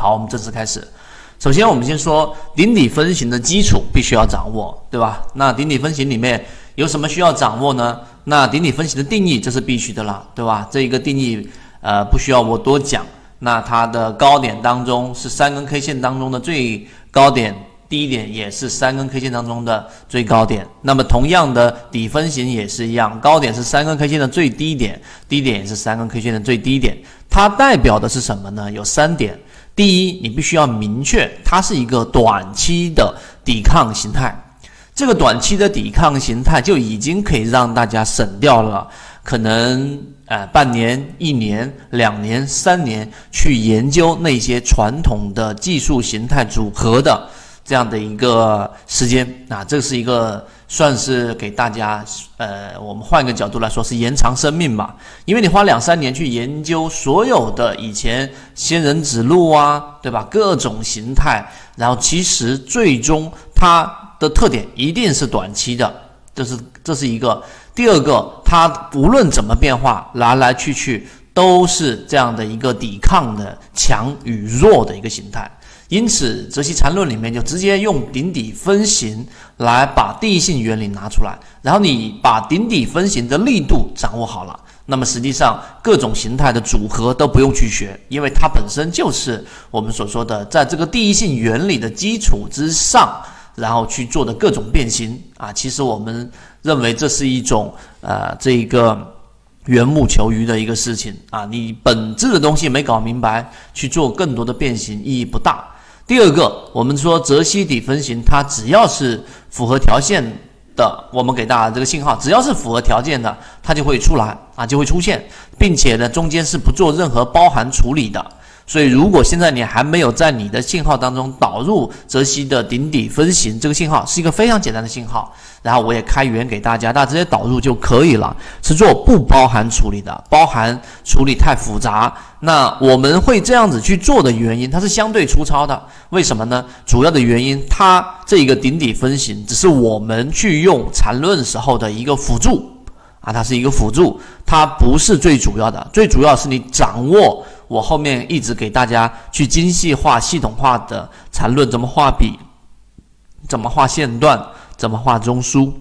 好，我们正式开始。首先，我们先说顶底分型的基础必须要掌握，对吧？那顶底分型里面有什么需要掌握呢？那顶底分型的定义这是必须的啦，对吧？这一个定义呃不需要我多讲。那它的高点当中是三根 K 线当中的最高点，低点也是三根 K 线当中的最高点。那么同样的底分型也是一样，高点是三根 K 线的最低点，低点也是三根 K 线的最低点。它代表的是什么呢？有三点。第一，你必须要明确，它是一个短期的抵抗形态。这个短期的抵抗形态就已经可以让大家省掉了可能呃半年、一年、两年、三年去研究那些传统的技术形态组合的这样的一个时间啊，这是一个。算是给大家，呃，我们换一个角度来说，是延长生命吧。因为你花两三年去研究所有的以前仙人指路啊，对吧？各种形态，然后其实最终它的特点一定是短期的，这是这是一个。第二个，它无论怎么变化，来来去去都是这样的一个抵抗的强与弱的一个形态。因此，泽西禅论里面就直接用顶底分型来把第一性原理拿出来，然后你把顶底分型的力度掌握好了，那么实际上各种形态的组合都不用去学，因为它本身就是我们所说的在这个第一性原理的基础之上，然后去做的各种变形啊。其实我们认为这是一种呃这个缘木求鱼的一个事情啊，你本质的东西没搞明白，去做更多的变形意义不大。第二个，我们说泽西底分型，它只要是符合条件的，我们给大家这个信号，只要是符合条件的，它就会出来啊，就会出现，并且呢，中间是不做任何包含处理的。所以，如果现在你还没有在你的信号当中导入泽西的顶底分型，这个信号是一个非常简单的信号。然后我也开源给大家，大家直接导入就可以了，是做不包含处理的，包含处理太复杂。那我们会这样子去做的原因，它是相对粗糙的。为什么呢？主要的原因，它这一个顶底分型只是我们去用缠论时候的一个辅助啊，它是一个辅助，它不是最主要的。最主要是你掌握。我后面一直给大家去精细化、系统化的缠论，怎么画笔，怎么画线段，怎么画中枢，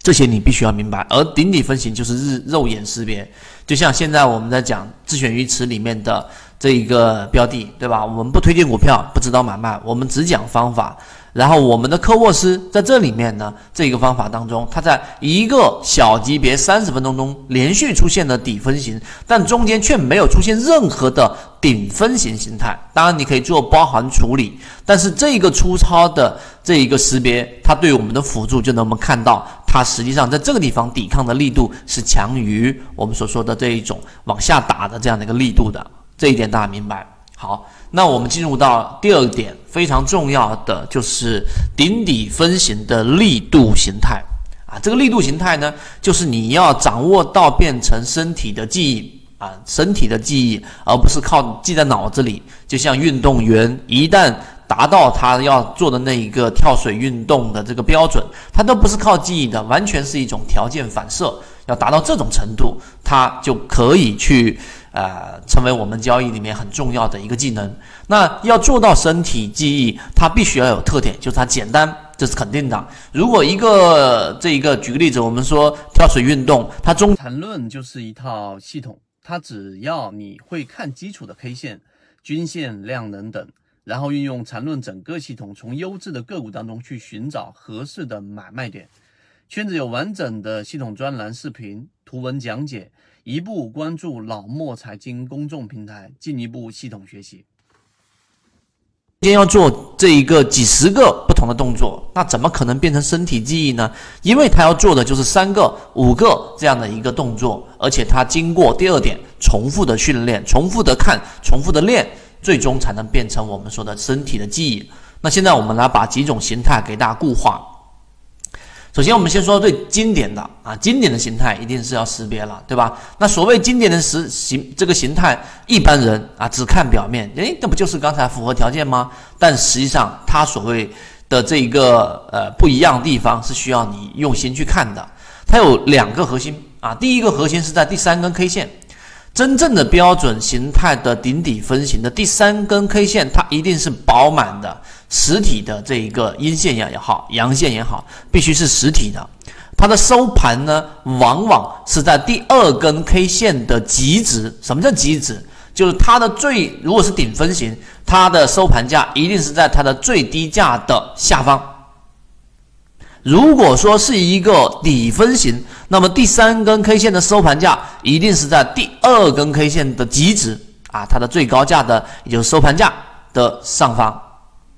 这些你必须要明白。而顶底分型就是日肉眼识别，就像现在我们在讲自选鱼池里面的这一个标的，对吧？我们不推荐股票，不指导买卖，我们只讲方法。然后我们的科沃斯在这里面呢，这个方法当中，它在一个小级别三十分钟中连续出现了底分型，但中间却没有出现任何的顶分型形态。当然你可以做包含处理，但是这个粗糙的这一个识别，它对我们的辅助就能我们看到，它实际上在这个地方抵抗的力度是强于我们所说的这一种往下打的这样的一个力度的，这一点大家明白？好。那我们进入到第二点，非常重要的就是顶底分型的力度形态啊。这个力度形态呢，就是你要掌握到变成身体的记忆啊，身体的记忆，而不是靠记在脑子里。就像运动员一旦达到他要做的那一个跳水运动的这个标准，他都不是靠记忆的，完全是一种条件反射。要达到这种程度，他就可以去。呃，成为我们交易里面很重要的一个技能。那要做到身体记忆，它必须要有特点，就是它简单，这是肯定的。如果一个这一个，举个例子，我们说跳水运动，它中缠论就是一套系统，它只要你会看基础的 K 线、均线、量能等，然后运用缠论整个系统，从优质的个股当中去寻找合适的买卖点。圈子有完整的系统专栏、视频、图文讲解。一步关注老莫财经公众平台，进一步系统学习。今天要做这一个几十个不同的动作，那怎么可能变成身体记忆呢？因为他要做的就是三个、五个这样的一个动作，而且他经过第二点重复的训练、重复的看、重复的练，最终才能变成我们说的身体的记忆。那现在我们来把几种形态给大家固化。首先，我们先说最经典的啊，经典的形态一定是要识别了，对吧？那所谓经典的实形这个形态，一般人啊只看表面，诶，那不就是刚才符合条件吗？但实际上，它所谓的这一个呃不一样的地方是需要你用心去看的。它有两个核心啊，第一个核心是在第三根 K 线。真正的标准形态的顶底分型的第三根 K 线，它一定是饱满的实体的这一个阴线也好，阳线也好，必须是实体的。它的收盘呢，往往是在第二根 K 线的极值。什么叫极值？就是它的最，如果是顶分型，它的收盘价一定是在它的最低价的下方。如果说是一个底分型，那么第三根 K 线的收盘价一定是在第二根 K 线的极值啊，它的最高价的，也就是收盘价的上方。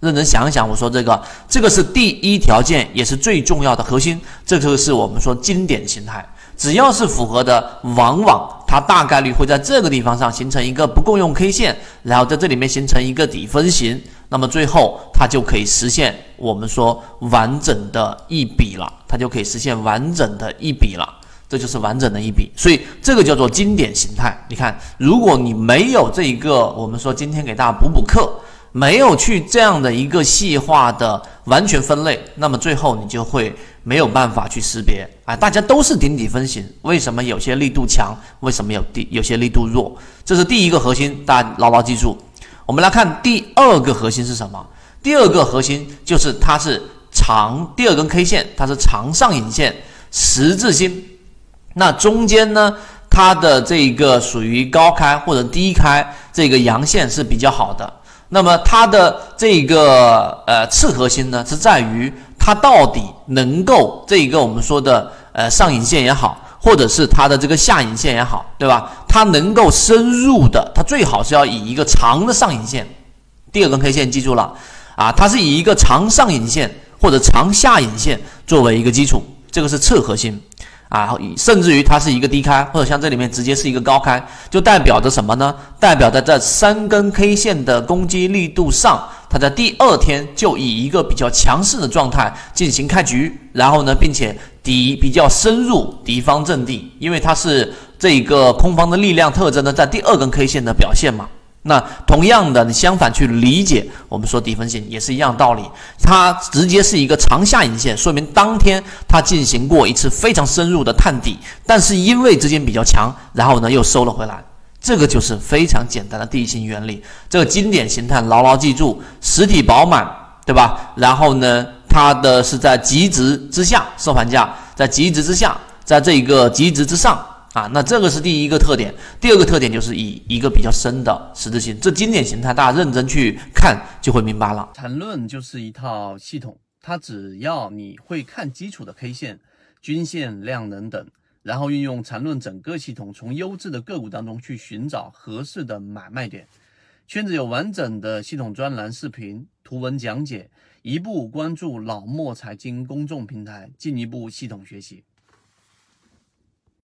认真想一想，我说这个，这个是第一条件，也是最重要的核心。这就是我们说经典形态，只要是符合的，往往它大概率会在这个地方上形成一个不共用 K 线，然后在这里面形成一个底分型，那么最后它就可以实现我们说完整的一笔了，它就可以实现完整的一笔了，这就是完整的一笔。所以这个叫做经典形态。你看，如果你没有这一个，我们说今天给大家补补课。没有去这样的一个细化的完全分类，那么最后你就会没有办法去识别啊！大家都是顶底分型，为什么有些力度强，为什么有地有些力度弱？这是第一个核心，大家牢牢记住。我们来看第二个核心是什么？第二个核心就是它是长，第二根 K 线它是长上影线十字星，那中间呢，它的这个属于高开或者低开，这个阳线是比较好的。那么它的这个呃次核心呢，是在于它到底能够这一个我们说的呃上影线也好，或者是它的这个下影线也好，对吧？它能够深入的，它最好是要以一个长的上影线，第二根 K 线记住了啊，它是以一个长上影线或者长下影线作为一个基础，这个是次核心。啊，甚至于它是一个低开，或者像这里面直接是一个高开，就代表着什么呢？代表着在三根 K 线的攻击力度上，它在第二天就以一个比较强势的状态进行开局，然后呢，并且敌比较深入敌方阵地，因为它是这个空方的力量特征呢，在第二根 K 线的表现嘛。那同样的，你相反去理解，我们说底分型也是一样道理。它直接是一个长下影线，说明当天它进行过一次非常深入的探底，但是因为资金比较强，然后呢又收了回来。这个就是非常简单的地形原理。这个经典形态牢牢记住，实体饱满，对吧？然后呢，它的是在极值之下收盘价，在极值之下，在这一个极值之上。啊，那这个是第一个特点，第二个特点就是以一个比较深的十字星，这经典形态大家认真去看就会明白了。缠论就是一套系统，它只要你会看基础的 K 线、均线、量能等，然后运用缠论整个系统，从优质的个股当中去寻找合适的买卖点。圈子有完整的系统专栏、视频、图文讲解，一步关注老莫财经公众平台，进一步系统学习。